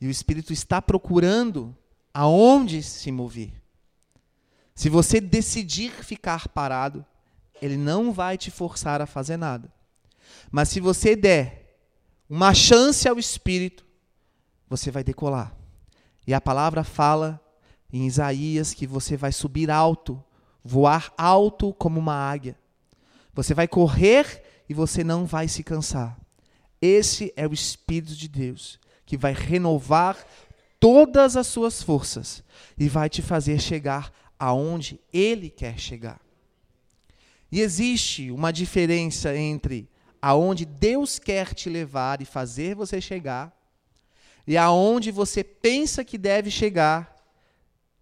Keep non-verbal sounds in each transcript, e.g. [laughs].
E o Espírito está procurando aonde se mover. Se você decidir ficar parado, ele não vai te forçar a fazer nada. Mas se você der uma chance ao Espírito, você vai decolar. E a palavra fala em Isaías que você vai subir alto, voar alto como uma águia. Você vai correr e você não vai se cansar. Esse é o Espírito de Deus que vai renovar todas as suas forças e vai te fazer chegar aonde Ele quer chegar. E existe uma diferença entre aonde Deus quer te levar e fazer você chegar e aonde você pensa que deve chegar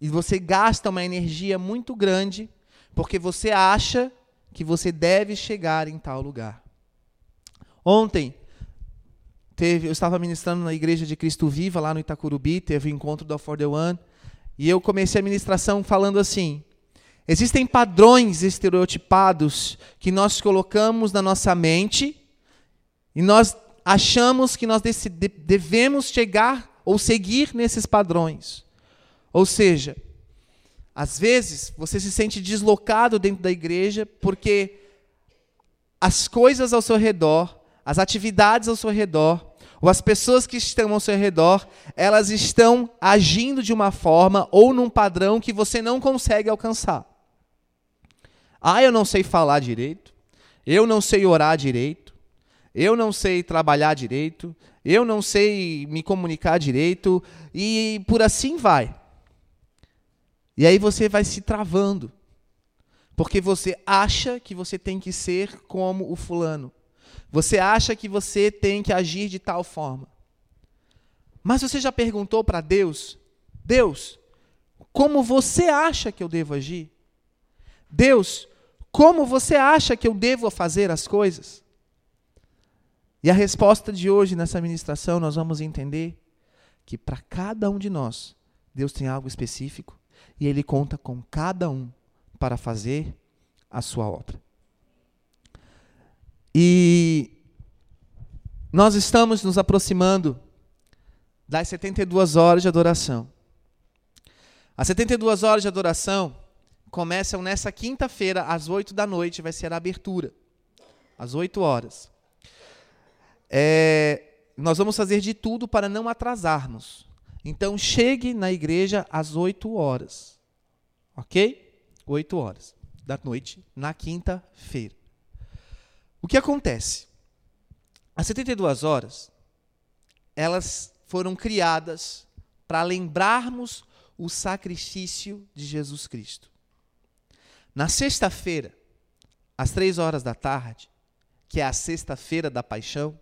e você gasta uma energia muito grande porque você acha que você deve chegar em tal lugar. Ontem teve, eu estava ministrando na igreja de Cristo Viva lá no Itacurubi, teve o encontro da For the One, e eu comecei a ministração falando assim: existem padrões estereotipados que nós colocamos na nossa mente e nós achamos que nós devemos chegar ou seguir nesses padrões. Ou seja, às vezes você se sente deslocado dentro da igreja porque as coisas ao seu redor, as atividades ao seu redor, ou as pessoas que estão ao seu redor, elas estão agindo de uma forma ou num padrão que você não consegue alcançar. Ah, eu não sei falar direito, eu não sei orar direito, eu não sei trabalhar direito, eu não sei me comunicar direito, e por assim vai. E aí você vai se travando, porque você acha que você tem que ser como o fulano. Você acha que você tem que agir de tal forma. Mas você já perguntou para Deus: Deus, como você acha que eu devo agir? Deus, como você acha que eu devo fazer as coisas? E a resposta de hoje nessa ministração nós vamos entender que para cada um de nós, Deus tem algo específico e Ele conta com cada um para fazer a sua obra. E nós estamos nos aproximando das 72 horas de adoração. As 72 horas de adoração começam nessa quinta-feira, às 8 da noite, vai ser a abertura. Às 8 horas. É, nós vamos fazer de tudo para não atrasarmos. Então, chegue na igreja às 8 horas. Ok? 8 horas da noite, na quinta-feira. O que acontece? As 72 horas, elas foram criadas para lembrarmos o sacrifício de Jesus Cristo. Na sexta-feira, às três horas da tarde, que é a sexta-feira da paixão,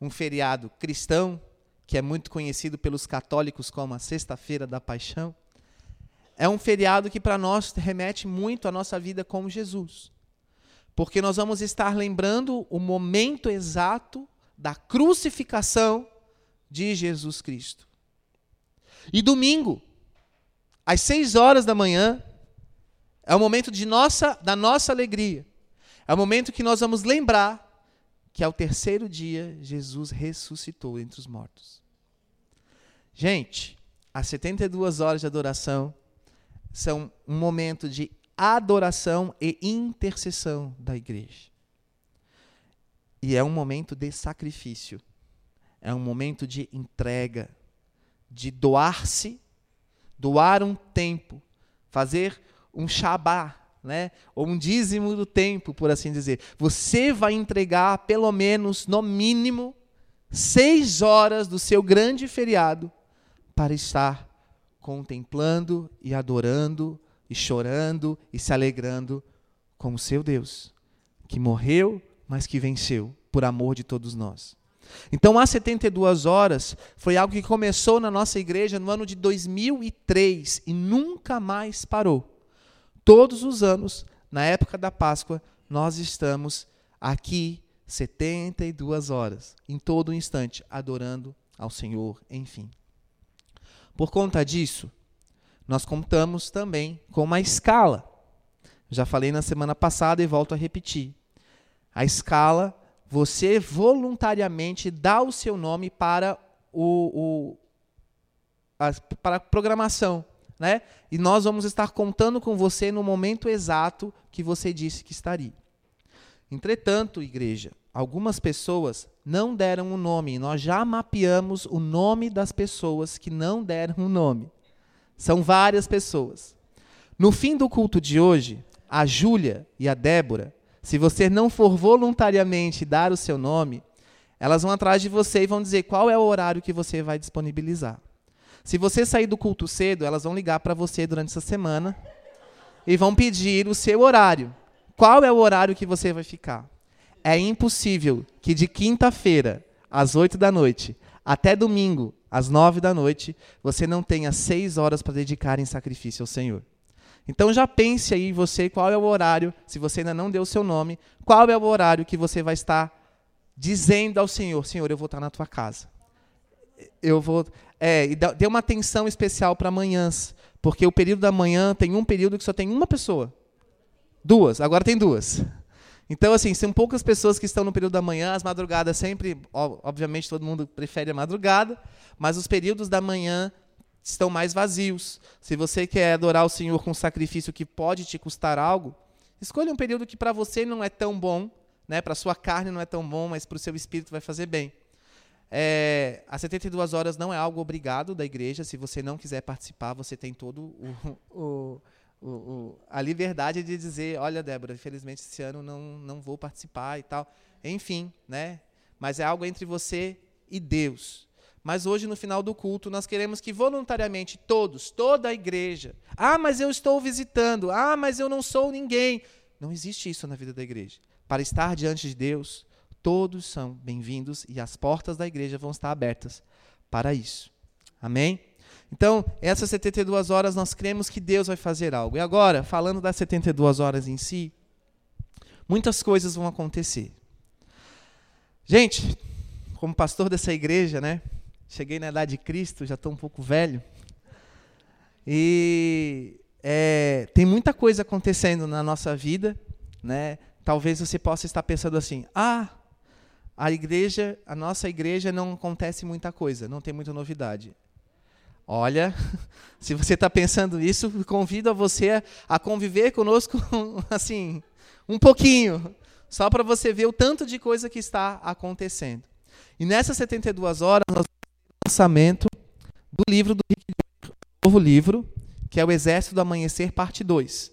um feriado cristão, que é muito conhecido pelos católicos como a sexta-feira da paixão, é um feriado que para nós remete muito à nossa vida com Jesus porque nós vamos estar lembrando o momento exato da crucificação de Jesus Cristo. E domingo, às seis horas da manhã, é o momento de nossa, da nossa alegria. É o momento que nós vamos lembrar que ao terceiro dia Jesus ressuscitou entre os mortos. Gente, as 72 horas de adoração são um momento de adoração e intercessão da igreja. E é um momento de sacrifício, é um momento de entrega, de doar-se, doar um tempo, fazer um shabá, né? ou um dízimo do tempo, por assim dizer. Você vai entregar pelo menos, no mínimo, seis horas do seu grande feriado para estar contemplando e adorando e chorando e se alegrando com o seu Deus, que morreu, mas que venceu por amor de todos nós. Então, as 72 horas foi algo que começou na nossa igreja no ano de 2003 e nunca mais parou. Todos os anos, na época da Páscoa, nós estamos aqui 72 horas, em todo instante, adorando ao Senhor, enfim. Por conta disso, nós contamos também com uma escala. Já falei na semana passada e volto a repetir. A escala, você voluntariamente dá o seu nome para o, para programação, né? E nós vamos estar contando com você no momento exato que você disse que estaria. Entretanto, igreja, algumas pessoas não deram o um nome. Nós já mapeamos o nome das pessoas que não deram o um nome. São várias pessoas. No fim do culto de hoje, a Júlia e a Débora, se você não for voluntariamente dar o seu nome, elas vão atrás de você e vão dizer qual é o horário que você vai disponibilizar. Se você sair do culto cedo, elas vão ligar para você durante essa semana e vão pedir o seu horário. Qual é o horário que você vai ficar? É impossível que de quinta-feira, às oito da noite, até domingo, às nove da noite, você não tenha seis horas para dedicar em sacrifício ao Senhor. Então já pense aí você qual é o horário, se você ainda não deu o seu nome, qual é o horário que você vai estar dizendo ao Senhor, Senhor, eu vou estar na tua casa. Eu vou, é, e dê uma atenção especial para manhãs, porque o período da manhã tem um período que só tem uma pessoa. Duas, agora tem duas. Então, assim, são poucas pessoas que estão no período da manhã, as madrugadas sempre, obviamente, todo mundo prefere a madrugada, mas os períodos da manhã estão mais vazios. Se você quer adorar o Senhor com um sacrifício que pode te custar algo, escolha um período que para você não é tão bom, né? para sua carne não é tão bom, mas para o seu espírito vai fazer bem. É, as 72 horas não é algo obrigado da igreja. Se você não quiser participar, você tem todo o, [laughs] o o, o, a liberdade de dizer, olha, Débora, infelizmente esse ano não, não vou participar e tal. Enfim, né? Mas é algo entre você e Deus. Mas hoje, no final do culto, nós queremos que voluntariamente todos, toda a igreja. Ah, mas eu estou visitando. Ah, mas eu não sou ninguém. Não existe isso na vida da igreja. Para estar diante de Deus, todos são bem-vindos e as portas da igreja vão estar abertas para isso. Amém? Então, essas 72 horas nós cremos que Deus vai fazer algo. E agora, falando das 72 horas em si, muitas coisas vão acontecer. Gente, como pastor dessa igreja, né? Cheguei na idade de Cristo, já estou um pouco velho. E é, tem muita coisa acontecendo na nossa vida, né? Talvez você possa estar pensando assim: ah, a igreja, a nossa igreja não acontece muita coisa, não tem muita novidade. Olha, [laughs] se você está pensando isso, convido a você a conviver conosco, [laughs] assim, um pouquinho, só para você ver o tanto de coisa que está acontecendo. E nessas 72 horas, nós o lançamento do livro do Rick novo livro, que é o Exército do Amanhecer, parte 2.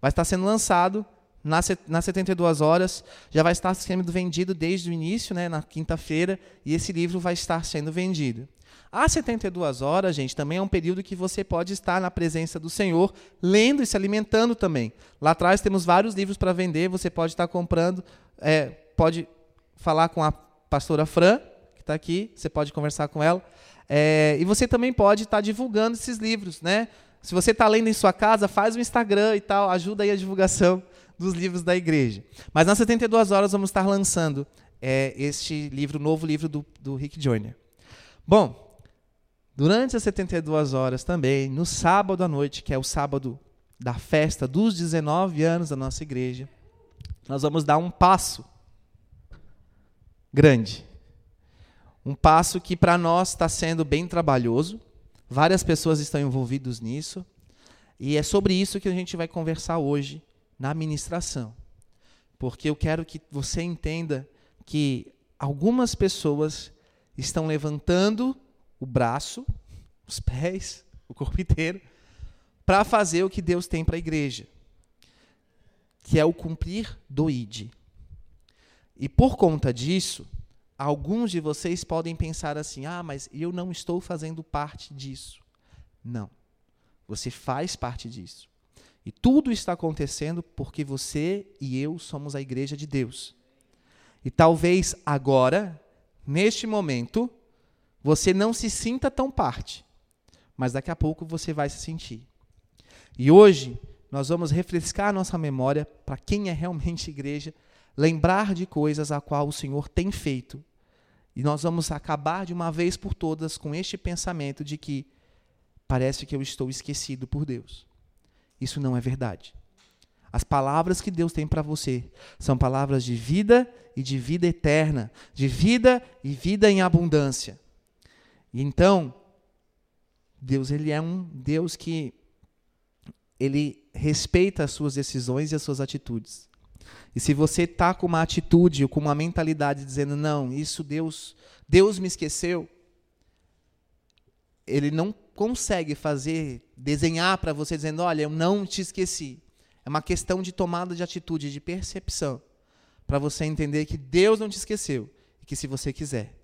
Vai estar sendo lançado nas 72 horas, já vai estar sendo vendido desde o início, né, na quinta-feira, e esse livro vai estar sendo vendido. As 72 horas, gente, também é um período que você pode estar na presença do Senhor, lendo e se alimentando também. Lá atrás temos vários livros para vender, você pode estar comprando, é, pode falar com a pastora Fran, que está aqui, você pode conversar com ela. É, e você também pode estar divulgando esses livros, né? Se você está lendo em sua casa, faz o Instagram e tal, ajuda aí a divulgação dos livros da igreja. Mas nas 72 horas vamos estar lançando é, este livro, novo livro do, do Rick Joyner. Bom, Durante as 72 horas também, no sábado à noite, que é o sábado da festa dos 19 anos da nossa igreja, nós vamos dar um passo grande. Um passo que para nós está sendo bem trabalhoso. Várias pessoas estão envolvidas nisso. E é sobre isso que a gente vai conversar hoje na ministração. Porque eu quero que você entenda que algumas pessoas estão levantando o braço, os pés, o corpo inteiro, para fazer o que Deus tem para a igreja, que é o cumprir do ID. E por conta disso, alguns de vocês podem pensar assim: ah, mas eu não estou fazendo parte disso. Não. Você faz parte disso. E tudo está acontecendo porque você e eu somos a igreja de Deus. E talvez agora, neste momento, você não se sinta tão parte, mas daqui a pouco você vai se sentir. E hoje nós vamos refrescar a nossa memória para quem é realmente igreja, lembrar de coisas a qual o Senhor tem feito. E nós vamos acabar de uma vez por todas com este pensamento de que parece que eu estou esquecido por Deus. Isso não é verdade. As palavras que Deus tem para você são palavras de vida e de vida eterna, de vida e vida em abundância. Então, Deus ele é um Deus que ele respeita as suas decisões e as suas atitudes. E se você está com uma atitude ou com uma mentalidade dizendo, não, isso Deus, Deus me esqueceu, ele não consegue fazer, desenhar para você dizendo, olha, eu não te esqueci. É uma questão de tomada de atitude, de percepção, para você entender que Deus não te esqueceu e que se você quiser,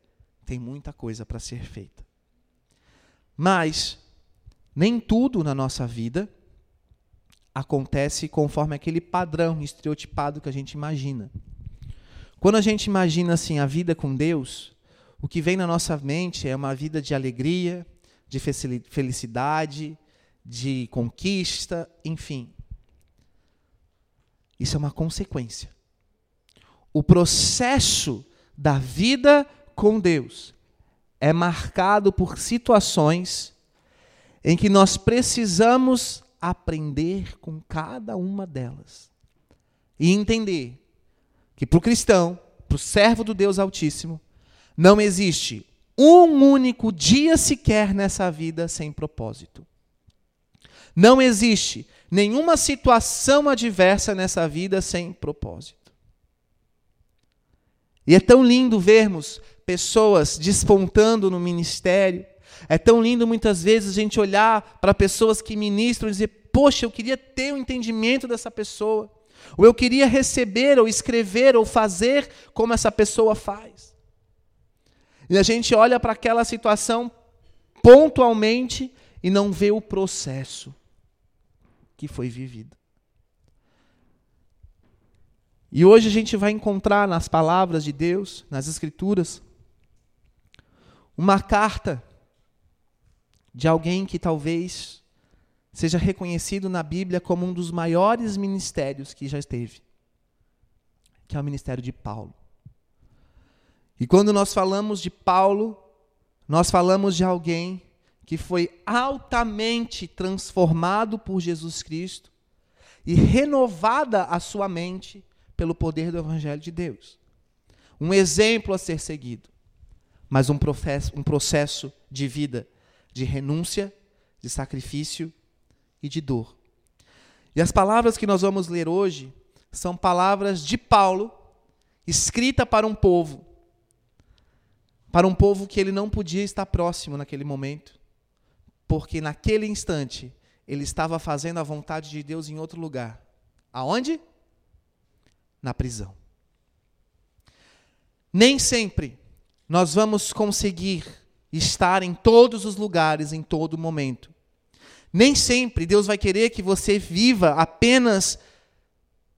tem muita coisa para ser feita. Mas nem tudo na nossa vida acontece conforme aquele padrão estereotipado que a gente imagina. Quando a gente imagina assim a vida com Deus, o que vem na nossa mente é uma vida de alegria, de felicidade, de conquista, enfim. Isso é uma consequência. O processo da vida com Deus é marcado por situações em que nós precisamos aprender com cada uma delas e entender que para o cristão, para o servo do Deus Altíssimo, não existe um único dia sequer nessa vida sem propósito. Não existe nenhuma situação adversa nessa vida sem propósito. E é tão lindo vermos pessoas despontando no ministério. É tão lindo muitas vezes a gente olhar para pessoas que ministram e dizer: Poxa, eu queria ter o um entendimento dessa pessoa. Ou eu queria receber, ou escrever, ou fazer como essa pessoa faz. E a gente olha para aquela situação pontualmente e não vê o processo que foi vivido. E hoje a gente vai encontrar nas palavras de Deus, nas Escrituras, uma carta de alguém que talvez seja reconhecido na Bíblia como um dos maiores ministérios que já esteve, que é o ministério de Paulo. E quando nós falamos de Paulo, nós falamos de alguém que foi altamente transformado por Jesus Cristo e renovada a sua mente pelo poder do Evangelho de Deus. Um exemplo a ser seguido mas um, um processo de vida de renúncia, de sacrifício e de dor. E as palavras que nós vamos ler hoje são palavras de Paulo, escrita para um povo, para um povo que ele não podia estar próximo naquele momento, porque naquele instante ele estava fazendo a vontade de Deus em outro lugar. Aonde? Na prisão. Nem sempre nós vamos conseguir estar em todos os lugares, em todo momento. Nem sempre Deus vai querer que você viva apenas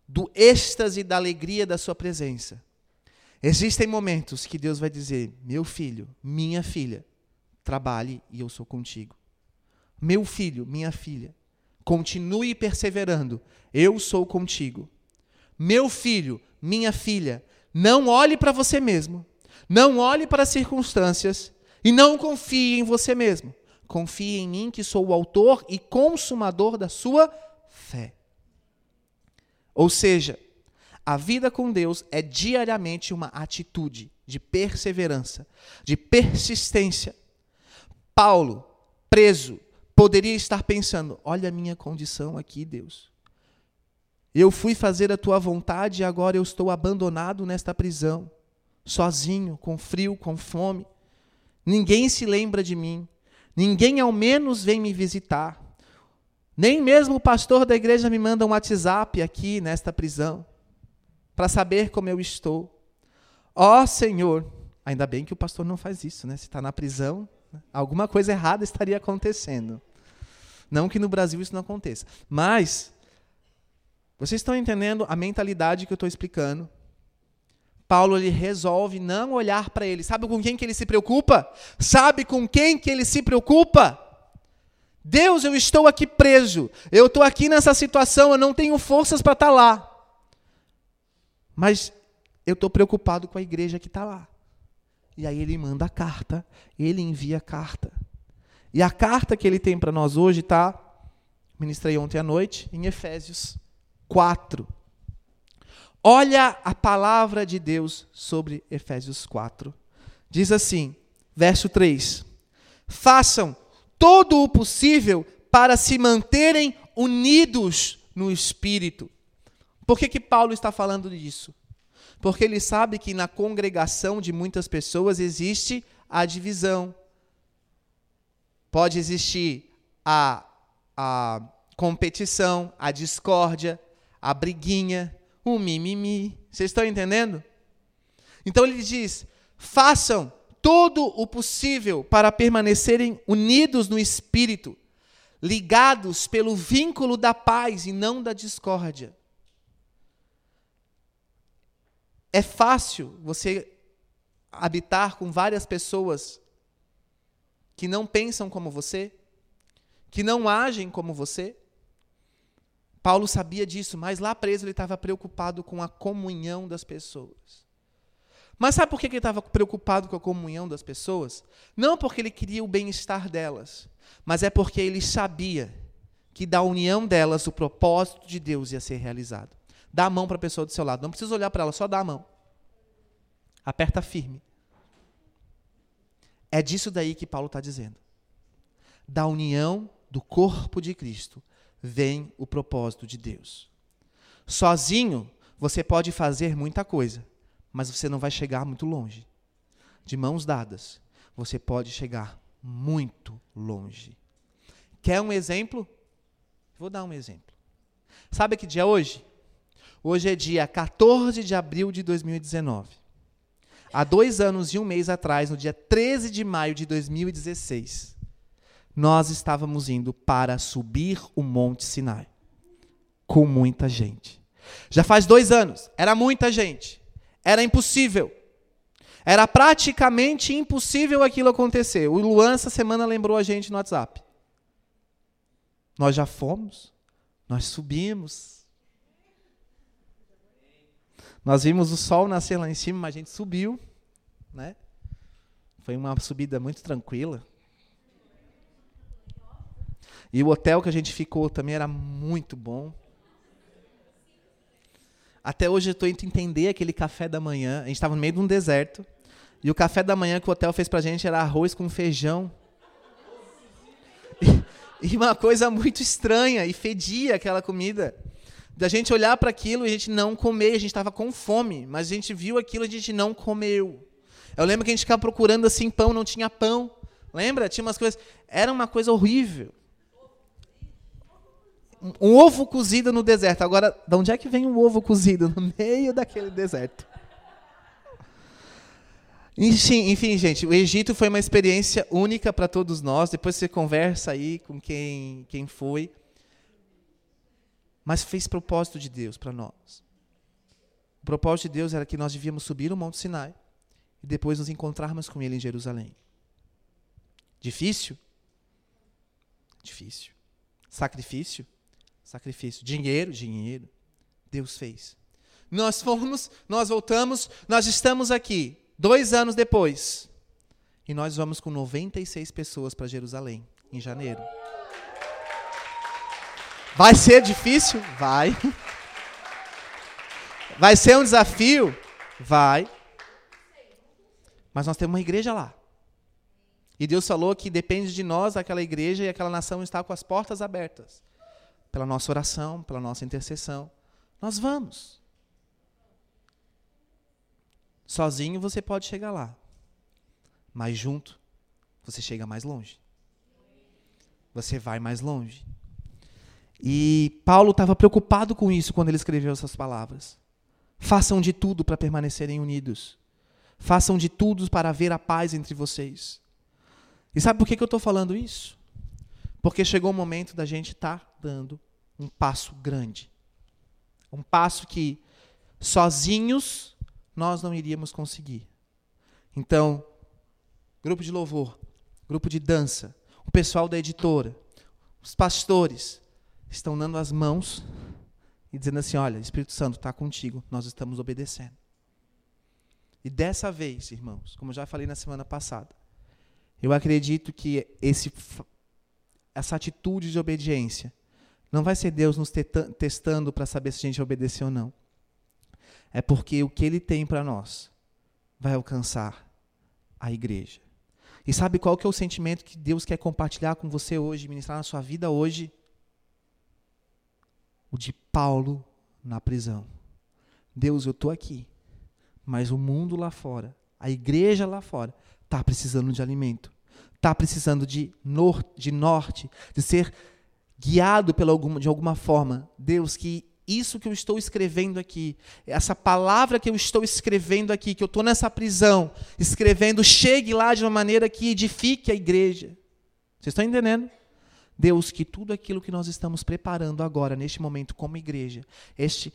do êxtase da alegria da sua presença. Existem momentos que Deus vai dizer: meu filho, minha filha, trabalhe e eu sou contigo. Meu filho, minha filha, continue perseverando, eu sou contigo. Meu filho, minha filha, não olhe para você mesmo, não olhe para as circunstâncias e não confie em você mesmo. Confie em mim, que sou o autor e consumador da sua fé. Ou seja, a vida com Deus é diariamente uma atitude de perseverança, de persistência. Paulo, preso, poderia estar pensando: olha a minha condição aqui, Deus. Eu fui fazer a tua vontade e agora eu estou abandonado nesta prisão sozinho, com frio, com fome. Ninguém se lembra de mim. Ninguém ao menos vem me visitar. Nem mesmo o pastor da igreja me manda um WhatsApp aqui nesta prisão para saber como eu estou. Ó oh, Senhor, ainda bem que o pastor não faz isso, né? Se está na prisão, alguma coisa errada estaria acontecendo. Não que no Brasil isso não aconteça. Mas, vocês estão entendendo a mentalidade que eu estou explicando? Paulo ele resolve não olhar para ele. Sabe com quem que ele se preocupa? Sabe com quem que ele se preocupa? Deus, eu estou aqui preso. Eu estou aqui nessa situação, eu não tenho forças para estar tá lá. Mas eu estou preocupado com a igreja que está lá. E aí ele manda a carta, ele envia a carta. E a carta que ele tem para nós hoje está, ministrei ontem à noite, em Efésios 4. Olha a palavra de Deus sobre Efésios 4. Diz assim, verso 3: Façam todo o possível para se manterem unidos no espírito. Por que, que Paulo está falando disso? Porque ele sabe que na congregação de muitas pessoas existe a divisão. Pode existir a, a competição, a discórdia, a briguinha, o mimimi. Vocês estão entendendo? Então ele diz: façam todo o possível para permanecerem unidos no espírito, ligados pelo vínculo da paz e não da discórdia. É fácil você habitar com várias pessoas que não pensam como você, que não agem como você. Paulo sabia disso, mas lá preso ele estava preocupado com a comunhão das pessoas. Mas sabe por que ele estava preocupado com a comunhão das pessoas? Não porque ele queria o bem-estar delas, mas é porque ele sabia que da união delas o propósito de Deus ia ser realizado. Dá a mão para a pessoa do seu lado. Não precisa olhar para ela, só dá a mão. Aperta firme. É disso daí que Paulo está dizendo. Da união do corpo de Cristo vem o propósito de Deus. Sozinho, você pode fazer muita coisa mas você não vai chegar muito longe. De mãos dadas, você pode chegar muito longe. Quer um exemplo? Vou dar um exemplo. Sabe que dia é hoje? Hoje é dia 14 de abril de 2019. Há dois anos e um mês atrás, no dia 13 de maio de 2016, nós estávamos indo para subir o Monte Sinai. Com muita gente. Já faz dois anos, era muita gente. Era impossível. Era praticamente impossível aquilo acontecer. O Luan, essa semana, lembrou a gente no WhatsApp. Nós já fomos, nós subimos. Nós vimos o sol nascer lá em cima, mas a gente subiu. Né? Foi uma subida muito tranquila. E o hotel que a gente ficou também era muito bom. Até hoje eu estou indo entender aquele café da manhã. A gente estava no meio de um deserto. E o café da manhã que o hotel fez pra gente era arroz com feijão. E, e uma coisa muito estranha, e fedia aquela comida. Da gente olhar para aquilo e a gente não comer, a gente estava com fome, mas a gente viu aquilo e a gente não comeu. Eu lembro que a gente ficava procurando assim pão, não tinha pão. Lembra? Tinha umas coisas. Era uma coisa horrível um ovo cozido no deserto. Agora, de onde é que vem um ovo cozido [laughs] no meio daquele deserto? Enfim, enfim, gente, o Egito foi uma experiência única para todos nós. Depois você conversa aí com quem, quem foi. Mas fez propósito de Deus para nós. O propósito de Deus era que nós devíamos subir o Monte Sinai e depois nos encontrarmos com Ele em Jerusalém. Difícil? Difícil. Sacrifício? Sacrifício. Dinheiro, dinheiro. Deus fez. Nós fomos, nós voltamos, nós estamos aqui, dois anos depois. E nós vamos com 96 pessoas para Jerusalém, em janeiro. Vai ser difícil? Vai. Vai ser um desafio? Vai. Mas nós temos uma igreja lá. E Deus falou que depende de nós, aquela igreja e aquela nação está com as portas abertas pela nossa oração, pela nossa intercessão. Nós vamos. Sozinho você pode chegar lá, mas junto você chega mais longe. Você vai mais longe. E Paulo estava preocupado com isso quando ele escreveu essas palavras. Façam de tudo para permanecerem unidos. Façam de tudo para haver a paz entre vocês. E sabe por que, que eu estou falando isso? Porque chegou o momento da gente estar tá dando um passo grande. Um passo que sozinhos nós não iríamos conseguir. Então, grupo de louvor, grupo de dança, o pessoal da editora, os pastores estão dando as mãos e dizendo assim: Olha, Espírito Santo está contigo, nós estamos obedecendo. E dessa vez, irmãos, como eu já falei na semana passada, eu acredito que esse essa atitude de obediência não vai ser Deus nos testando para saber se a gente obedeceu ou não. É porque o que Ele tem para nós vai alcançar a igreja. E sabe qual que é o sentimento que Deus quer compartilhar com você hoje, ministrar na sua vida hoje? O de Paulo na prisão. Deus, eu estou aqui, mas o mundo lá fora, a igreja lá fora, está precisando de alimento, está precisando de, nor de norte, de ser guiado pela alguma, de alguma forma. Deus, que isso que eu estou escrevendo aqui, essa palavra que eu estou escrevendo aqui, que eu estou nessa prisão, escrevendo, chegue lá de uma maneira que edifique a igreja. Vocês estão entendendo? Deus, que tudo aquilo que nós estamos preparando agora, neste momento, como igreja, este,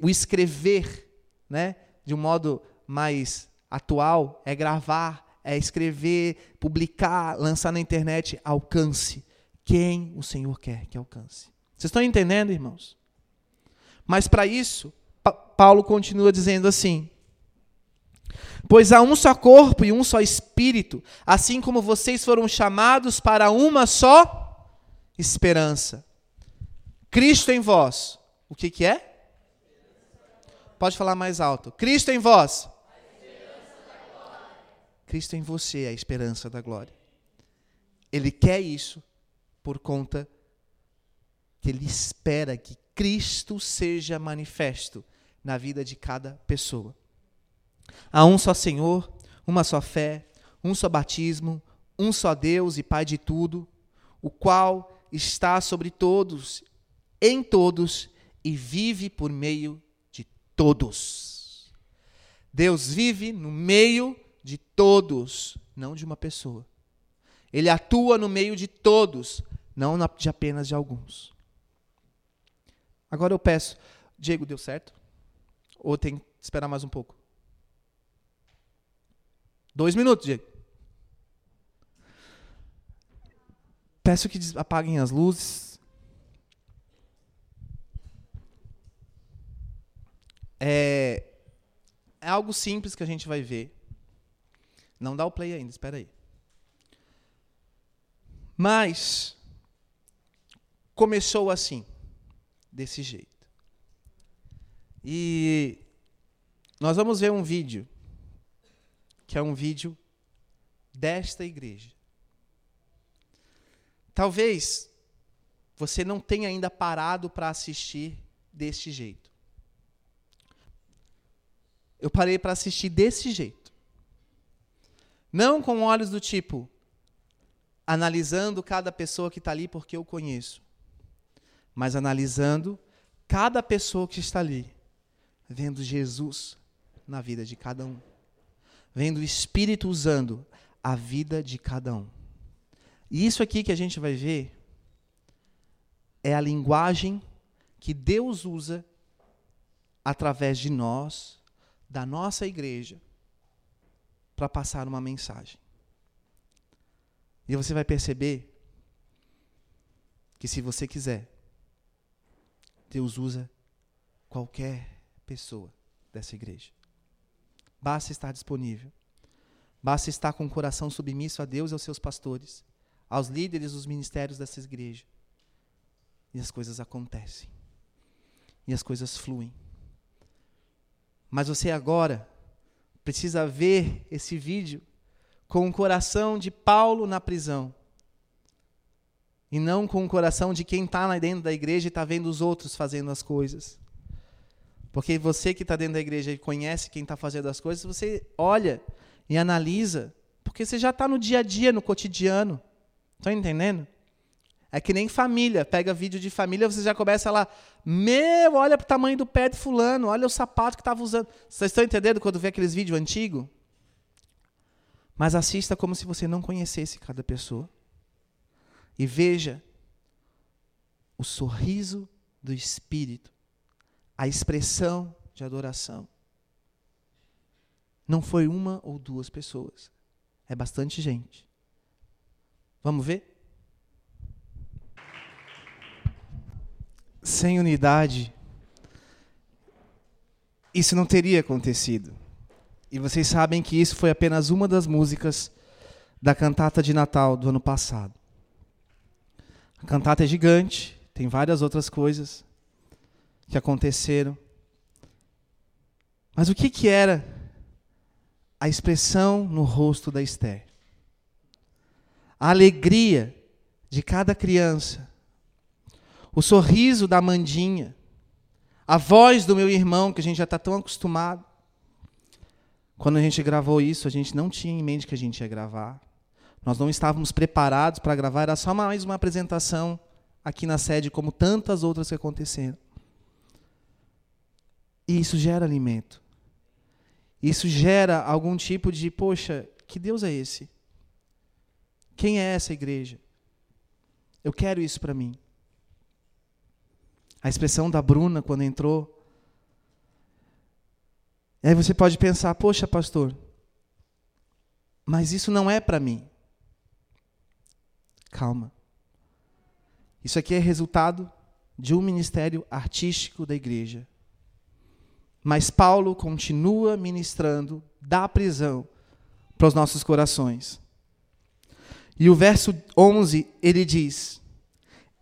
o escrever, né, de um modo mais atual, é gravar, é escrever, publicar, lançar na internet, alcance quem o Senhor quer que alcance. Vocês estão entendendo, irmãos? Mas para isso, pa Paulo continua dizendo assim: Pois há um só corpo e um só espírito, assim como vocês foram chamados para uma só esperança. Cristo em vós. O que, que é? Pode falar mais alto. Cristo em vós. Cristo em você é a esperança da glória. Ele quer isso por conta que ele espera que Cristo seja manifesto na vida de cada pessoa. Há um só Senhor, uma só fé, um só batismo, um só Deus e Pai de tudo, o qual está sobre todos, em todos e vive por meio de todos. Deus vive no meio de todos, não de uma pessoa. Ele atua no meio de todos, não de apenas de alguns. Agora eu peço, Diego, deu certo? Ou tem que esperar mais um pouco? Dois minutos, Diego. Peço que apaguem as luzes. É, é algo simples que a gente vai ver. Não dá o play ainda, espera aí. Mas começou assim desse jeito. E nós vamos ver um vídeo, que é um vídeo desta igreja. Talvez você não tenha ainda parado para assistir deste jeito. Eu parei para assistir desse jeito. Não com olhos do tipo, analisando cada pessoa que está ali porque eu conheço mas analisando cada pessoa que está ali, vendo Jesus na vida de cada um, vendo o Espírito usando a vida de cada um. E isso aqui que a gente vai ver é a linguagem que Deus usa através de nós, da nossa igreja, para passar uma mensagem. E você vai perceber que se você quiser, Deus usa qualquer pessoa dessa igreja. Basta estar disponível. Basta estar com o coração submisso a Deus e aos seus pastores, aos líderes dos ministérios dessa igreja. E as coisas acontecem. E as coisas fluem. Mas você agora precisa ver esse vídeo com o coração de Paulo na prisão e não com o coração de quem está lá dentro da igreja e está vendo os outros fazendo as coisas. Porque você que está dentro da igreja e conhece quem está fazendo as coisas, você olha e analisa, porque você já está no dia a dia, no cotidiano. Estão entendendo? É que nem família. Pega vídeo de família, você já começa lá, meu, olha para o tamanho do pé de fulano, olha o sapato que estava usando. Vocês estão entendendo quando vê aqueles vídeos antigos? Mas assista como se você não conhecesse cada pessoa. E veja o sorriso do Espírito, a expressão de adoração. Não foi uma ou duas pessoas, é bastante gente. Vamos ver? Sem unidade, isso não teria acontecido. E vocês sabem que isso foi apenas uma das músicas da cantata de Natal do ano passado. A cantata é gigante, tem várias outras coisas que aconteceram. Mas o que, que era a expressão no rosto da Esther? a alegria de cada criança, o sorriso da Mandinha, a voz do meu irmão, que a gente já está tão acostumado. Quando a gente gravou isso, a gente não tinha em mente que a gente ia gravar. Nós não estávamos preparados para gravar, era só mais uma apresentação aqui na sede, como tantas outras que aconteceram. E isso gera alimento. Isso gera algum tipo de, poxa, que Deus é esse? Quem é essa igreja? Eu quero isso para mim. A expressão da Bruna quando entrou. E aí você pode pensar, poxa, pastor, mas isso não é para mim. Calma. Isso aqui é resultado de um ministério artístico da igreja. Mas Paulo continua ministrando da prisão para os nossos corações. E o verso 11, ele diz: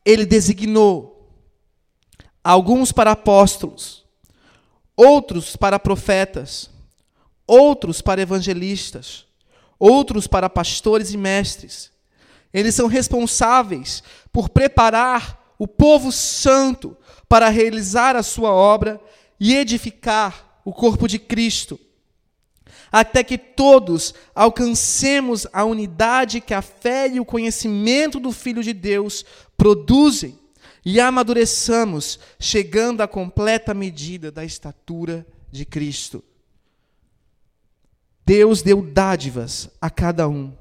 Ele designou alguns para apóstolos, outros para profetas, outros para evangelistas, outros para pastores e mestres. Eles são responsáveis por preparar o povo santo para realizar a sua obra e edificar o corpo de Cristo até que todos alcancemos a unidade que a fé e o conhecimento do Filho de Deus produzem e amadureçamos, chegando à completa medida da estatura de Cristo. Deus deu dádivas a cada um.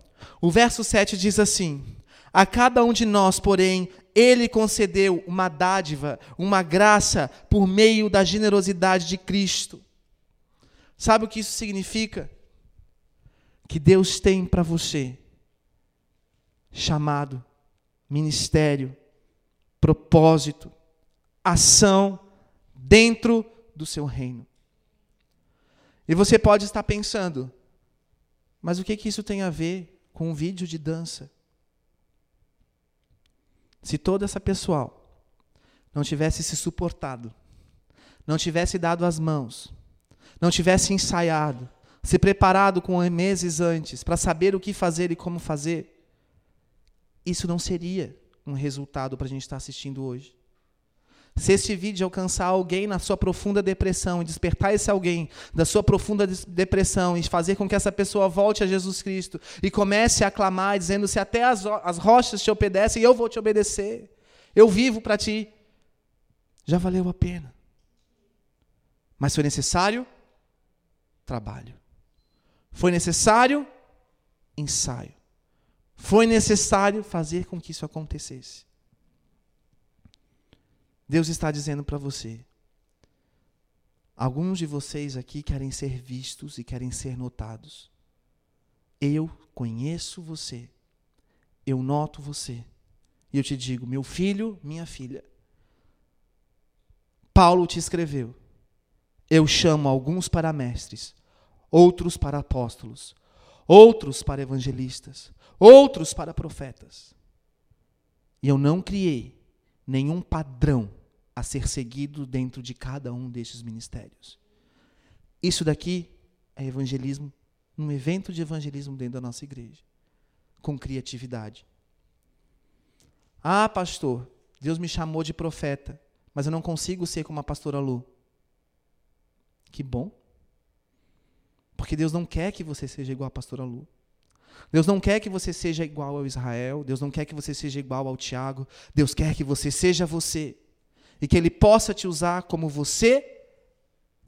O verso 7 diz assim: A cada um de nós, porém, ele concedeu uma dádiva, uma graça, por meio da generosidade de Cristo. Sabe o que isso significa? Que Deus tem para você chamado, ministério, propósito, ação dentro do seu reino. E você pode estar pensando, mas o que, que isso tem a ver com um vídeo de dança? Se toda essa pessoal não tivesse se suportado, não tivesse dado as mãos, não tivesse ensaiado, se preparado com meses antes para saber o que fazer e como fazer, isso não seria um resultado para a gente estar assistindo hoje. Se este vídeo alcançar alguém na sua profunda depressão e despertar esse alguém da sua profunda depressão e fazer com que essa pessoa volte a Jesus Cristo e comece a clamar, dizendo: Se até as, as rochas te obedecem, eu vou te obedecer. Eu vivo para ti. Já valeu a pena. Mas foi necessário trabalho. Foi necessário ensaio. Foi necessário fazer com que isso acontecesse. Deus está dizendo para você: alguns de vocês aqui querem ser vistos e querem ser notados. Eu conheço você. Eu noto você. E eu te digo, meu filho, minha filha. Paulo te escreveu eu chamo alguns para mestres, outros para apóstolos, outros para evangelistas, outros para profetas. E eu não criei nenhum padrão a ser seguido dentro de cada um destes ministérios. Isso daqui é evangelismo, um evento de evangelismo dentro da nossa igreja, com criatividade. Ah, pastor, Deus me chamou de profeta, mas eu não consigo ser como a pastora Lu. Que bom. Porque Deus não quer que você seja igual a pastora Lu. Deus não quer que você seja igual ao Israel. Deus não quer que você seja igual ao Tiago. Deus quer que você seja você. E que Ele possa te usar como você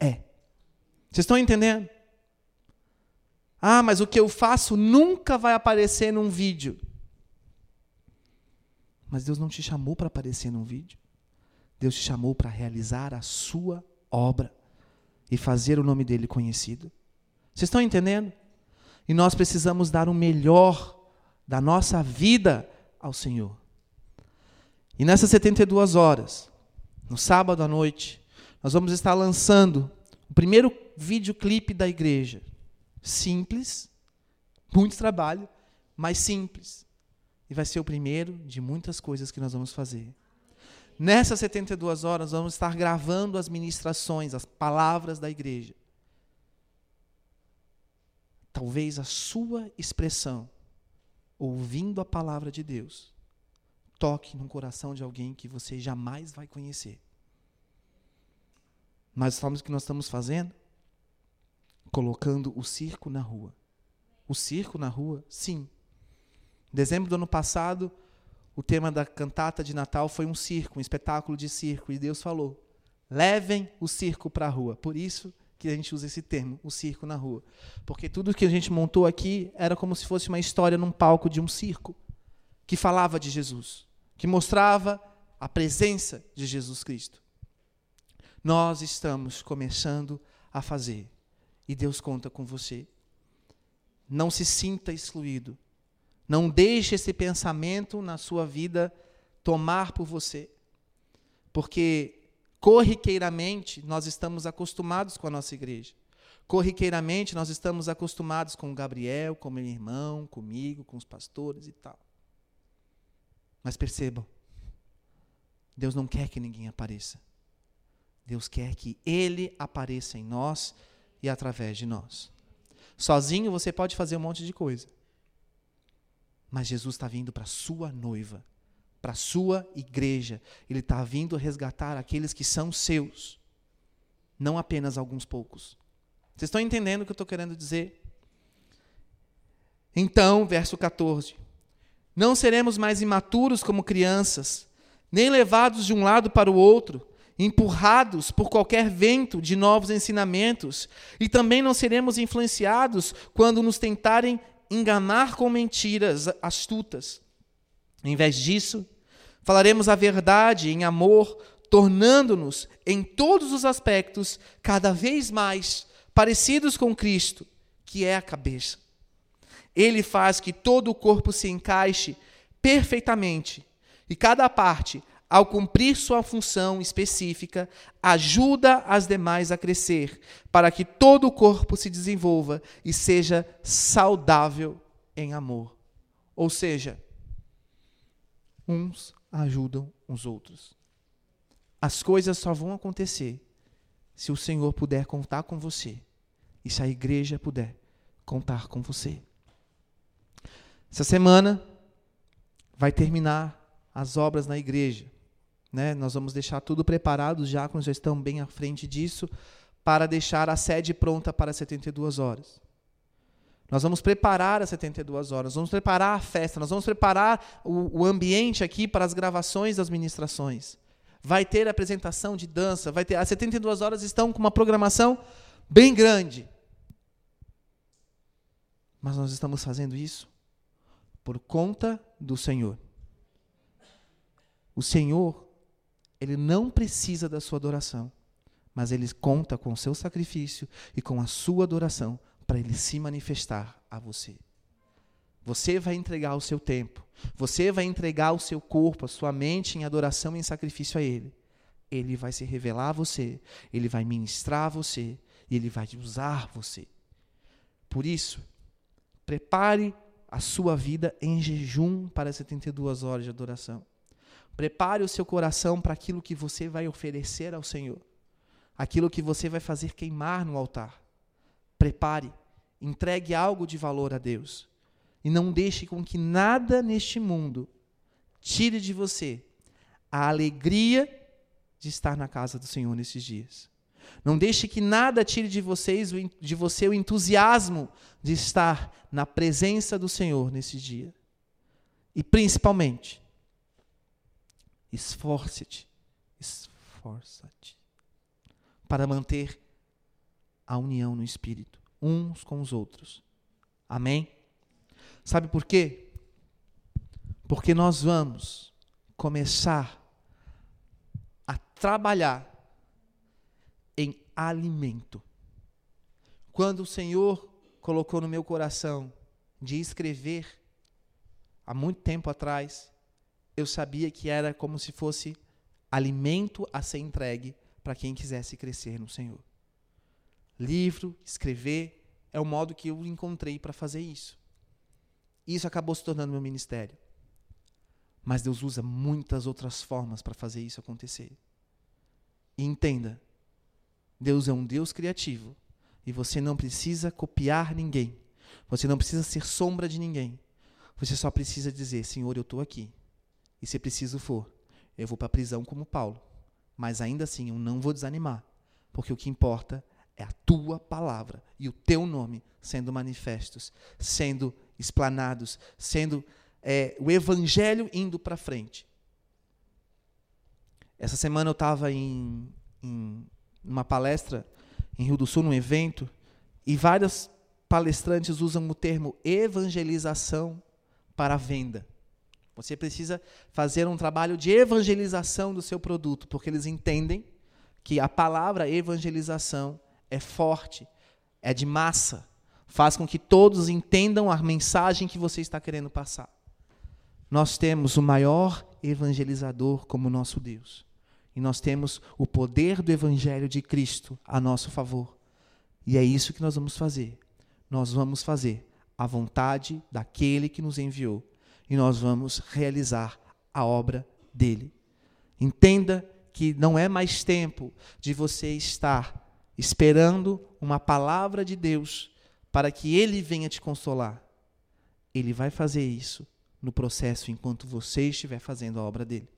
é. Vocês estão entendendo? Ah, mas o que eu faço nunca vai aparecer num vídeo. Mas Deus não te chamou para aparecer num vídeo. Deus te chamou para realizar a sua obra e fazer o nome dele conhecido. Vocês estão entendendo? E nós precisamos dar o melhor da nossa vida ao Senhor. E nessas 72 horas, no sábado à noite, nós vamos estar lançando o primeiro videoclipe da igreja. Simples, muito trabalho, mas simples. E vai ser o primeiro de muitas coisas que nós vamos fazer. Nessas 72 horas, vamos estar gravando as ministrações, as palavras da igreja. Talvez a sua expressão ouvindo a palavra de Deus, toque no coração de alguém que você jamais vai conhecer. Mas o que nós estamos fazendo? Colocando o circo na rua. O circo na rua, sim. Em dezembro do ano passado, o tema da cantata de Natal foi um circo, um espetáculo de circo. E Deus falou: levem o circo para a rua. Por isso que a gente usa esse termo, o circo na rua. Porque tudo que a gente montou aqui era como se fosse uma história num palco de um circo, que falava de Jesus, que mostrava a presença de Jesus Cristo. Nós estamos começando a fazer, e Deus conta com você. Não se sinta excluído. Não deixe esse pensamento na sua vida tomar por você. Porque Corriqueiramente, nós estamos acostumados com a nossa igreja. Corriqueiramente, nós estamos acostumados com o Gabriel, com meu irmão, comigo, com os pastores e tal. Mas percebam, Deus não quer que ninguém apareça. Deus quer que Ele apareça em nós e através de nós. Sozinho você pode fazer um monte de coisa. Mas Jesus está vindo para a sua noiva para a sua igreja. Ele está vindo resgatar aqueles que são seus, não apenas alguns poucos. Vocês estão entendendo o que eu estou querendo dizer? Então, verso 14: Não seremos mais imaturos como crianças, nem levados de um lado para o outro, empurrados por qualquer vento de novos ensinamentos, e também não seremos influenciados quando nos tentarem enganar com mentiras astutas. Em vez disso, falaremos a verdade em amor, tornando-nos, em todos os aspectos, cada vez mais parecidos com Cristo, que é a cabeça. Ele faz que todo o corpo se encaixe perfeitamente e cada parte, ao cumprir sua função específica, ajuda as demais a crescer, para que todo o corpo se desenvolva e seja saudável em amor. Ou seja, uns ajudam os outros. As coisas só vão acontecer se o Senhor puder contar com você e se a igreja puder contar com você. Essa semana vai terminar as obras na igreja. Né? Nós vamos deixar tudo preparado, os diáconos já estão bem à frente disso, para deixar a sede pronta para 72 horas. Nós vamos preparar as 72 horas, vamos preparar a festa, nós vamos preparar o, o ambiente aqui para as gravações das ministrações. Vai ter apresentação de dança, vai ter. As 72 horas estão com uma programação bem grande. Mas nós estamos fazendo isso por conta do Senhor. O Senhor, ele não precisa da sua adoração, mas ele conta com o seu sacrifício e com a sua adoração para ele se manifestar a você. Você vai entregar o seu tempo, você vai entregar o seu corpo, a sua mente em adoração e em sacrifício a ele. Ele vai se revelar a você, ele vai ministrar a você e ele vai usar você. Por isso, prepare a sua vida em jejum para 72 horas de adoração. Prepare o seu coração para aquilo que você vai oferecer ao Senhor, aquilo que você vai fazer queimar no altar. Prepare, entregue algo de valor a Deus. E não deixe com que nada neste mundo tire de você a alegria de estar na casa do Senhor nesses dias. Não deixe que nada tire de vocês de você o entusiasmo de estar na presença do Senhor nesse dia. E principalmente, esforce-te, esforça-te para manter a união no Espírito, uns com os outros. Amém? Sabe por quê? Porque nós vamos começar a trabalhar em alimento. Quando o Senhor colocou no meu coração de escrever, há muito tempo atrás, eu sabia que era como se fosse alimento a ser entregue para quem quisesse crescer no Senhor livro, escrever, é o modo que eu encontrei para fazer isso. Isso acabou se tornando meu ministério. Mas Deus usa muitas outras formas para fazer isso acontecer. E entenda, Deus é um Deus criativo e você não precisa copiar ninguém. Você não precisa ser sombra de ninguém. Você só precisa dizer: Senhor, eu estou aqui. E se preciso for, eu vou para a prisão como Paulo. Mas ainda assim, eu não vou desanimar. Porque o que importa é a tua palavra e o teu nome sendo manifestos, sendo explanados, sendo é, o evangelho indo para frente. Essa semana eu estava em, em uma palestra em Rio do Sul, num evento, e vários palestrantes usam o termo evangelização para venda. Você precisa fazer um trabalho de evangelização do seu produto, porque eles entendem que a palavra evangelização é forte, é de massa, faz com que todos entendam a mensagem que você está querendo passar. Nós temos o maior evangelizador como nosso Deus. E nós temos o poder do Evangelho de Cristo a nosso favor. E é isso que nós vamos fazer. Nós vamos fazer a vontade daquele que nos enviou. E nós vamos realizar a obra dele. Entenda que não é mais tempo de você estar esperando uma palavra de Deus para que ele venha te consolar. Ele vai fazer isso no processo enquanto você estiver fazendo a obra dele.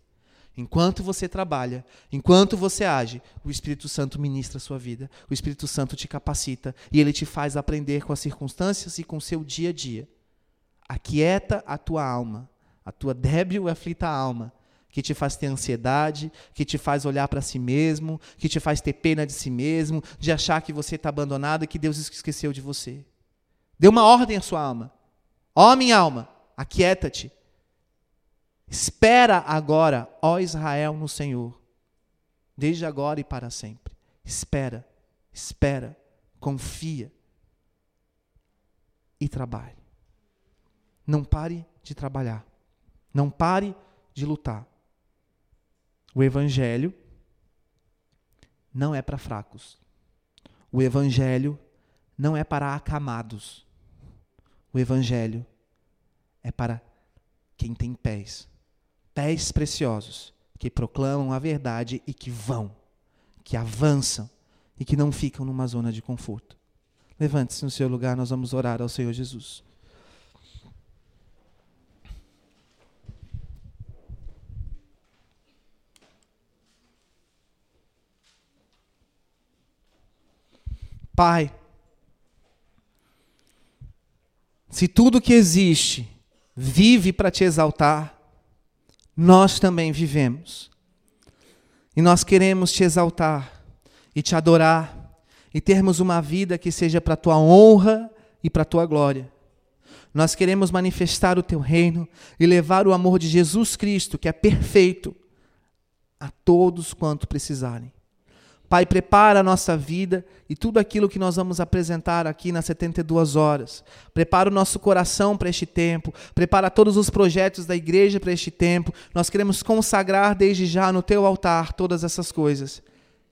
Enquanto você trabalha, enquanto você age, o Espírito Santo ministra a sua vida, o Espírito Santo te capacita e ele te faz aprender com as circunstâncias e com o seu dia a dia. Aquieta a tua alma, a tua débil e aflita alma, que te faz ter ansiedade, que te faz olhar para si mesmo, que te faz ter pena de si mesmo, de achar que você está abandonado e que Deus esqueceu de você. Dê uma ordem à sua alma. Ó, minha alma, aquieta-te Espera agora, ó Israel, no Senhor, desde agora e para sempre. Espera, espera, confia e trabalhe. Não pare de trabalhar. Não pare de lutar. O Evangelho não é para fracos. O Evangelho não é para acamados. O Evangelho é para quem tem pés pés preciosos que proclamam a verdade e que vão, que avançam e que não ficam numa zona de conforto. Levante-se no seu lugar, nós vamos orar ao Senhor Jesus. Pai, se tudo que existe vive para te exaltar, nós também vivemos. E nós queremos te exaltar e te adorar e termos uma vida que seja para tua honra e para tua glória. Nós queremos manifestar o teu reino e levar o amor de Jesus Cristo, que é perfeito, a todos quanto precisarem. Pai, prepara a nossa vida e tudo aquilo que nós vamos apresentar aqui nas 72 horas. Prepara o nosso coração para este tempo. Prepara todos os projetos da igreja para este tempo. Nós queremos consagrar desde já no teu altar todas essas coisas.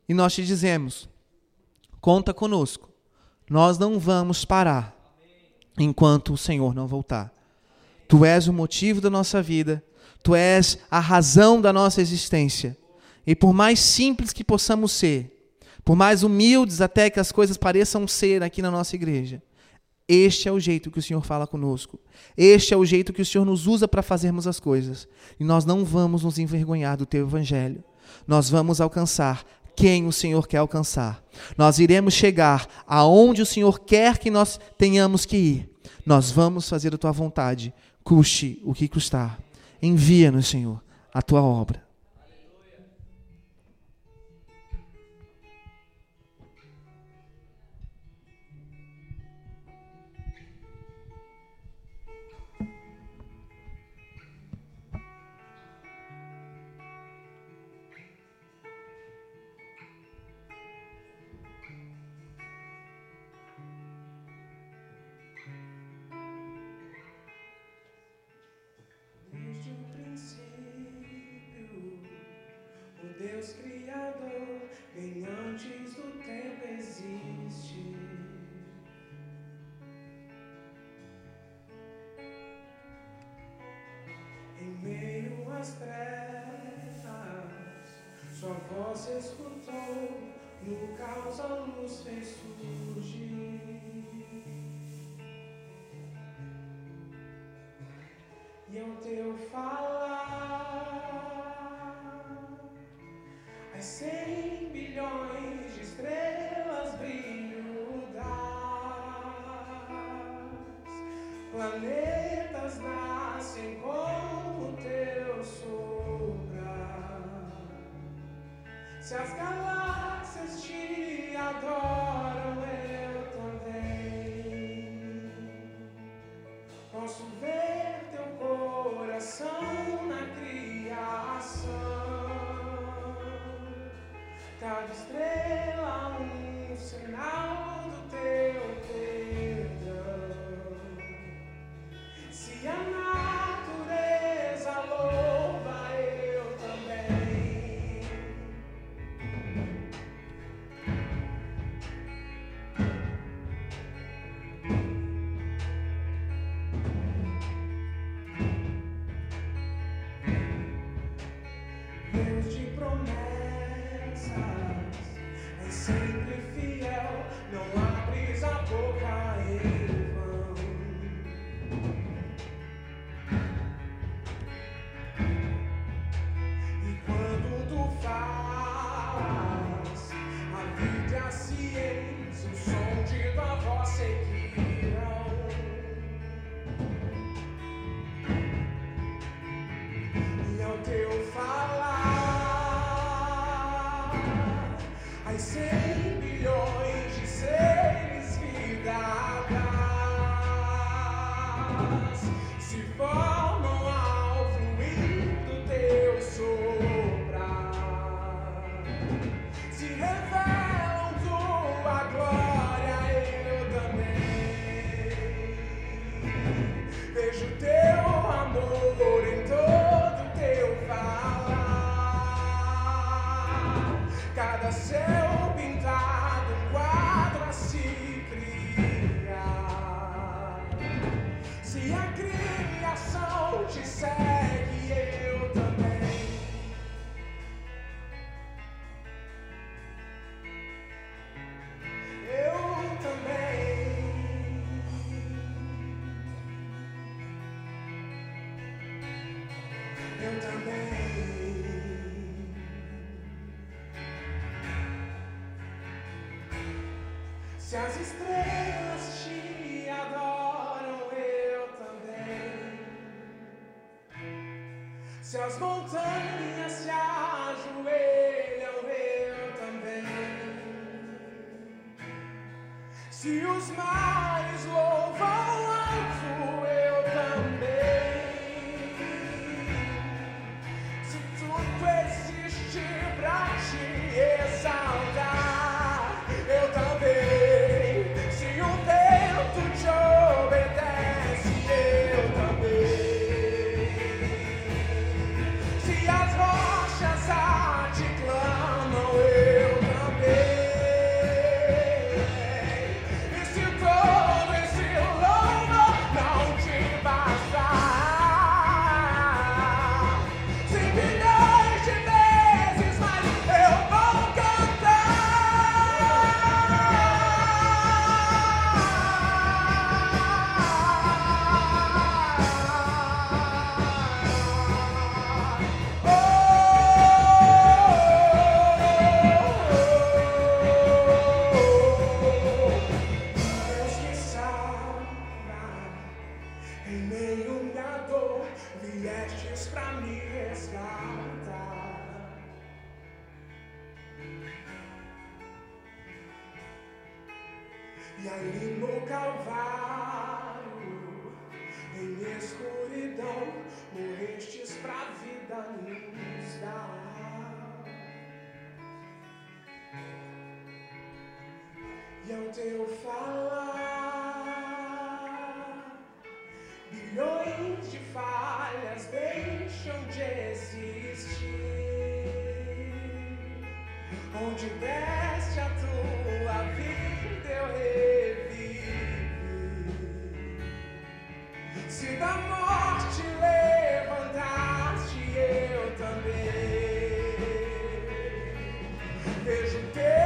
E nós te dizemos: conta conosco. Nós não vamos parar enquanto o Senhor não voltar. Tu és o motivo da nossa vida. Tu és a razão da nossa existência. E por mais simples que possamos ser, por mais humildes até que as coisas pareçam ser aqui na nossa igreja, este é o jeito que o Senhor fala conosco. Este é o jeito que o Senhor nos usa para fazermos as coisas. E nós não vamos nos envergonhar do teu evangelho. Nós vamos alcançar quem o Senhor quer alcançar. Nós iremos chegar aonde o Senhor quer que nós tenhamos que ir. Nós vamos fazer a tua vontade, custe o que custar. Envia-nos, Senhor, a tua obra. nas trevas, sua voz escutou, no caos a luz fez surgir. E ao teu falar, as cem bilhões de estrelas brilham, planetas nascem com soprar. Se as galáxias te adoram. se os mares. de falhas deixam de existir. Onde deste a tua vida, eu revivi. Se da morte levantaste, eu também. Vejo teu.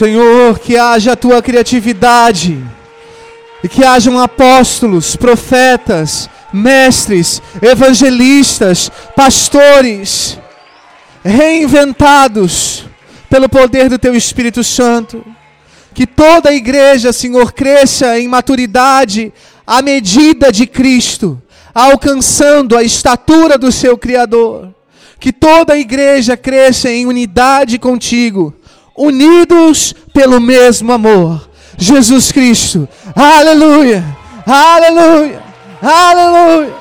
Senhor, que haja a tua criatividade e que hajam apóstolos, profetas, mestres, evangelistas, pastores, reinventados pelo poder do teu Espírito Santo. Que toda a igreja, Senhor, cresça em maturidade à medida de Cristo, alcançando a estatura do seu Criador. Que toda a igreja cresça em unidade contigo, unidos pelo mesmo amor. Jesus Cristo. Aleluia! Aleluia! Aleluia!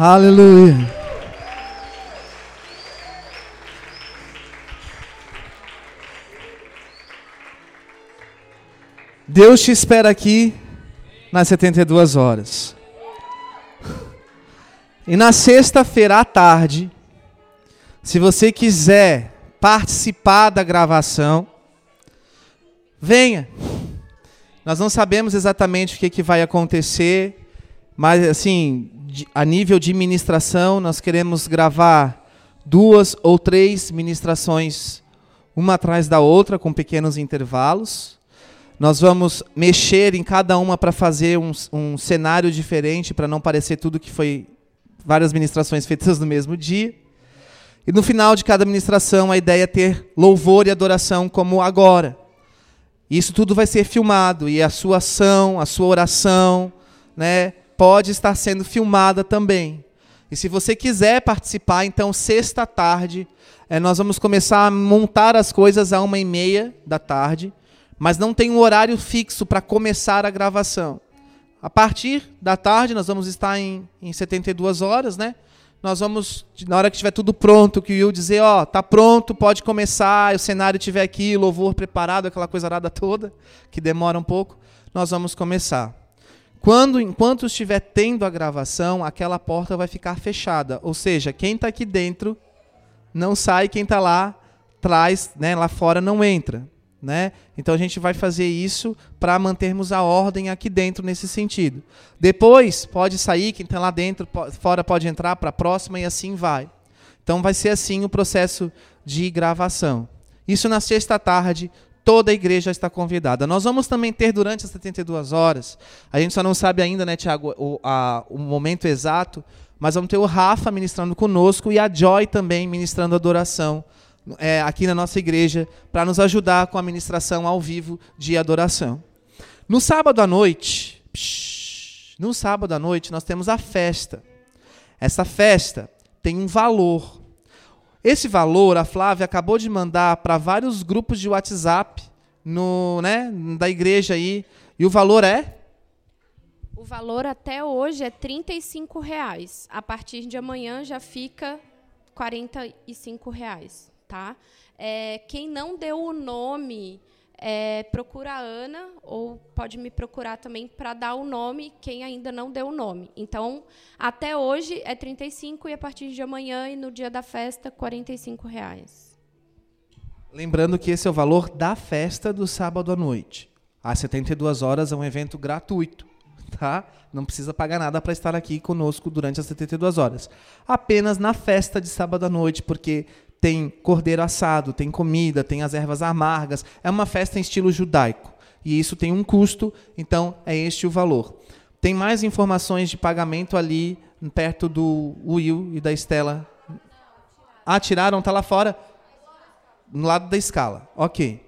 Aleluia. Deus te espera aqui nas 72 horas. E na sexta-feira à tarde, se você quiser participar da gravação, venha. Nós não sabemos exatamente o que, que vai acontecer, mas assim, a nível de ministração, nós queremos gravar duas ou três ministrações, uma atrás da outra, com pequenos intervalos. Nós vamos mexer em cada uma para fazer um, um cenário diferente, para não parecer tudo que foi várias ministrações feitas no mesmo dia. E no final de cada ministração, a ideia é ter louvor e adoração como agora. Isso tudo vai ser filmado e a sua ação, a sua oração, né, pode estar sendo filmada também. E se você quiser participar, então sexta tarde eh, nós vamos começar a montar as coisas a uma e meia da tarde, mas não tem um horário fixo para começar a gravação. A partir da tarde nós vamos estar em, em 72 horas, né? Nós vamos, na hora que estiver tudo pronto, que o Will dizer, ó, tá pronto, pode começar, o cenário estiver aqui, louvor preparado, aquela coisa arada toda, que demora um pouco, nós vamos começar. Quando, enquanto estiver tendo a gravação, aquela porta vai ficar fechada. Ou seja, quem está aqui dentro não sai, quem está lá atrás, né, lá fora não entra. Né? Então a gente vai fazer isso para mantermos a ordem aqui dentro nesse sentido. Depois pode sair, quem está lá dentro, fora pode entrar para a próxima e assim vai. Então vai ser assim o processo de gravação. Isso na sexta tarde, toda a igreja está convidada. Nós vamos também ter durante as 72 horas, a gente só não sabe ainda, né, Tiago, o, o momento exato, mas vamos ter o Rafa ministrando conosco e a Joy também ministrando adoração é, aqui na nossa igreja, para nos ajudar com a ministração ao vivo de adoração. No sábado à noite, psh, no sábado à noite, nós temos a festa. Essa festa tem um valor. Esse valor, a Flávia acabou de mandar para vários grupos de WhatsApp no, né, da igreja aí. E o valor é? O valor até hoje é 35 reais. A partir de amanhã já fica 45 reais, tá? É, quem não deu o nome, é, procura a Ana ou pode me procurar também para dar o nome quem ainda não deu o nome. Então, até hoje é 35 e a partir de amanhã e no dia da festa, 45 reais. Lembrando que esse é o valor da festa do sábado à noite. Às 72 horas é um evento gratuito, tá? Não precisa pagar nada para estar aqui conosco durante as 72 horas. Apenas na festa de sábado à noite, porque tem cordeiro assado, tem comida, tem as ervas amargas. É uma festa em estilo judaico. E isso tem um custo, então é este o valor. Tem mais informações de pagamento ali perto do Will e da Estela. Ah, tiraram? Tá lá fora? no lado da escala. Ok.